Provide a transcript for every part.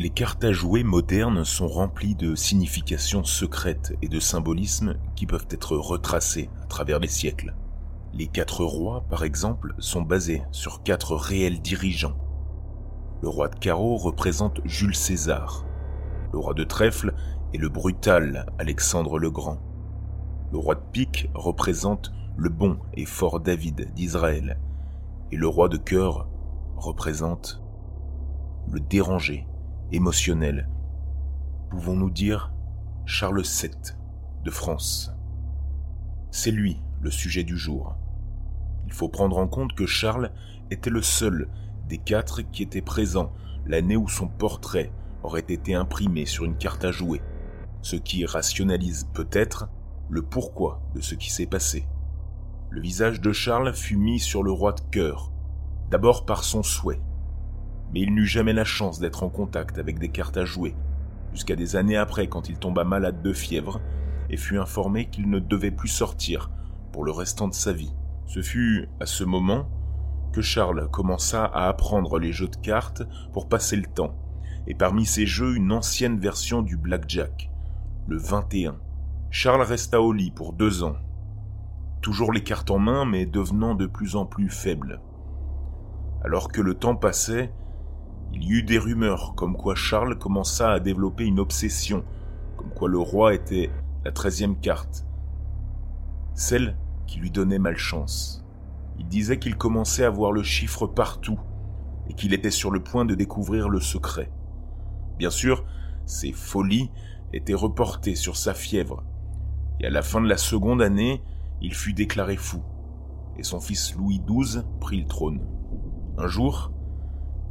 Les cartes à jouer modernes sont remplies de significations secrètes et de symbolismes qui peuvent être retracés à travers les siècles. Les quatre rois, par exemple, sont basés sur quatre réels dirigeants. Le roi de carreau représente Jules César. Le roi de trèfle est le brutal Alexandre le Grand. Le roi de pique représente le bon et fort David d'Israël. Et le roi de cœur représente le dérangé émotionnel. Pouvons-nous dire Charles VII de France? C'est lui le sujet du jour. Il faut prendre en compte que Charles était le seul des quatre qui était présent l'année où son portrait aurait été imprimé sur une carte à jouer, ce qui rationalise peut-être le pourquoi de ce qui s'est passé. Le visage de Charles fut mis sur le roi de cœur, d'abord par son souhait, mais il n'eut jamais la chance d'être en contact avec des cartes à jouer, jusqu'à des années après quand il tomba malade de fièvre et fut informé qu'il ne devait plus sortir pour le restant de sa vie. Ce fut à ce moment que Charles commença à apprendre les jeux de cartes pour passer le temps, et parmi ces jeux une ancienne version du blackjack, le 21. Charles resta au lit pour deux ans, toujours les cartes en main mais devenant de plus en plus faible. Alors que le temps passait, il y eut des rumeurs comme quoi Charles commença à développer une obsession, comme quoi le roi était la treizième carte, celle qui lui donnait malchance. Il disait qu'il commençait à voir le chiffre partout et qu'il était sur le point de découvrir le secret. Bien sûr, ses folies étaient reportées sur sa fièvre, et à la fin de la seconde année, il fut déclaré fou, et son fils Louis XII prit le trône. Un jour,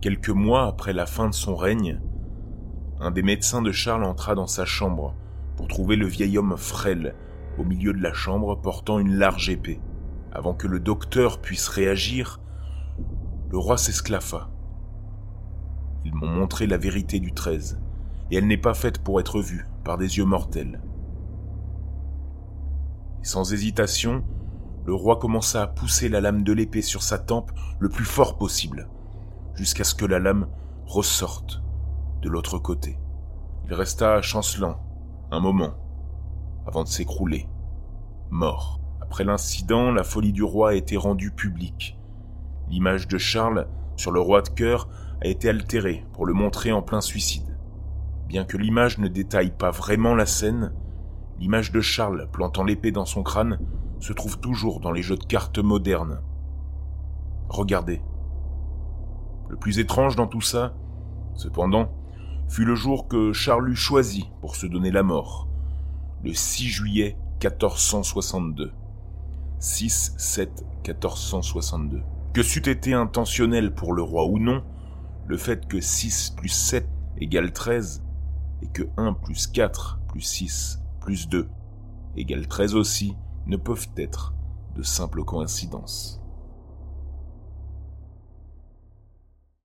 Quelques mois après la fin de son règne, un des médecins de Charles entra dans sa chambre pour trouver le vieil homme frêle au milieu de la chambre portant une large épée. Avant que le docteur puisse réagir, le roi s'esclaffa. Ils m'ont montré la vérité du 13, et elle n'est pas faite pour être vue par des yeux mortels. Sans hésitation, le roi commença à pousser la lame de l'épée sur sa tempe le plus fort possible jusqu'à ce que la lame ressorte de l'autre côté. Il resta chancelant un moment avant de s'écrouler, mort. Après l'incident, la folie du roi a été rendue publique. L'image de Charles sur le roi de cœur a été altérée pour le montrer en plein suicide. Bien que l'image ne détaille pas vraiment la scène, l'image de Charles plantant l'épée dans son crâne se trouve toujours dans les jeux de cartes modernes. Regardez, le plus étrange dans tout ça, cependant, fut le jour que Charles eut choisi pour se donner la mort, le 6 juillet 1462. 6-7-1462. Que c'eût été intentionnel pour le roi ou non, le fait que 6 plus 7 égale 13 et que 1 plus 4 plus 6 plus 2 égale 13 aussi ne peuvent être de simples coïncidences.